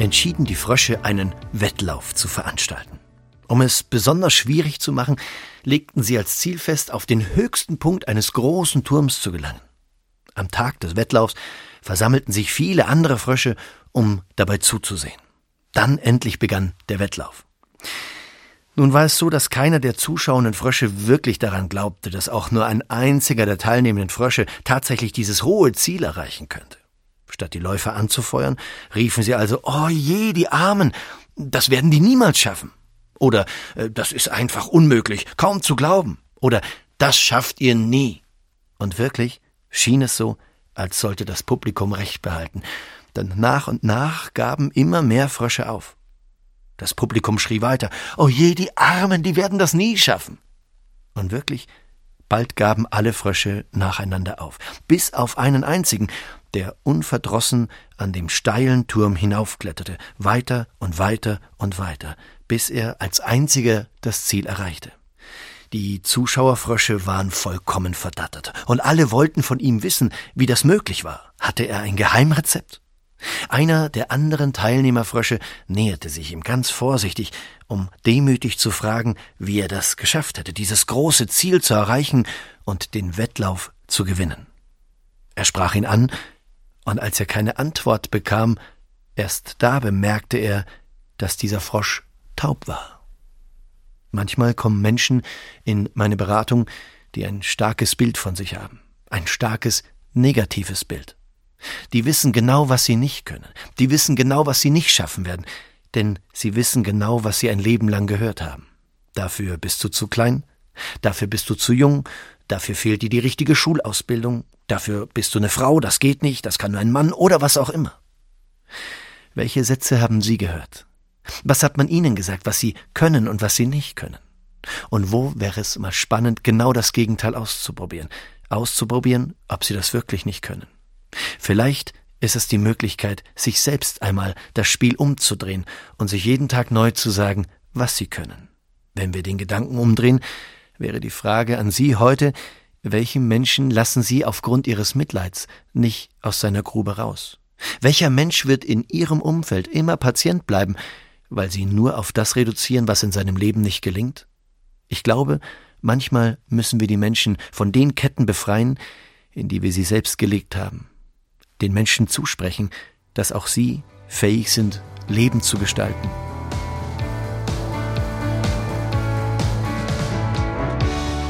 entschieden die Frösche, einen Wettlauf zu veranstalten. Um es besonders schwierig zu machen, legten sie als Ziel fest, auf den höchsten Punkt eines großen Turms zu gelangen. Am Tag des Wettlaufs versammelten sich viele andere Frösche, um dabei zuzusehen. Dann endlich begann der Wettlauf. Nun war es so, dass keiner der zuschauenden Frösche wirklich daran glaubte, dass auch nur ein einziger der teilnehmenden Frösche tatsächlich dieses hohe Ziel erreichen könnte. Statt die Läufer anzufeuern, riefen sie also, oh je, die Armen, das werden die niemals schaffen. Oder äh, das ist einfach unmöglich, kaum zu glauben. Oder das schafft ihr nie. Und wirklich schien es so, als sollte das Publikum Recht behalten. Denn nach und nach gaben immer mehr Frösche auf. Das Publikum schrie weiter, oh je, die Armen, die werden das nie schaffen. Und wirklich, bald gaben alle Frösche nacheinander auf, bis auf einen einzigen, der unverdrossen an dem steilen Turm hinaufkletterte, weiter und weiter und weiter, bis er als einziger das Ziel erreichte. Die Zuschauerfrösche waren vollkommen verdattert, und alle wollten von ihm wissen, wie das möglich war. Hatte er ein Geheimrezept? Einer der anderen Teilnehmerfrösche näherte sich ihm ganz vorsichtig, um demütig zu fragen, wie er das geschafft hätte, dieses große Ziel zu erreichen und den Wettlauf zu gewinnen. Er sprach ihn an, und als er keine Antwort bekam, erst da bemerkte er, dass dieser Frosch taub war. Manchmal kommen Menschen in meine Beratung, die ein starkes Bild von sich haben, ein starkes negatives Bild. Die wissen genau, was sie nicht können, die wissen genau, was sie nicht schaffen werden, denn sie wissen genau, was sie ein Leben lang gehört haben. Dafür bist du zu klein, dafür bist du zu jung, dafür fehlt dir die richtige Schulausbildung, Dafür bist du eine Frau, das geht nicht, das kann nur ein Mann oder was auch immer. Welche Sätze haben Sie gehört? Was hat man Ihnen gesagt, was Sie können und was Sie nicht können? Und wo wäre es mal spannend, genau das Gegenteil auszuprobieren? Auszuprobieren, ob Sie das wirklich nicht können. Vielleicht ist es die Möglichkeit, sich selbst einmal das Spiel umzudrehen und sich jeden Tag neu zu sagen, was Sie können. Wenn wir den Gedanken umdrehen, wäre die Frage an Sie heute, welchen Menschen lassen Sie aufgrund Ihres Mitleids nicht aus seiner Grube raus? Welcher Mensch wird in Ihrem Umfeld immer Patient bleiben, weil Sie nur auf das reduzieren, was in seinem Leben nicht gelingt? Ich glaube, manchmal müssen wir die Menschen von den Ketten befreien, in die wir sie selbst gelegt haben. Den Menschen zusprechen, dass auch sie fähig sind, Leben zu gestalten.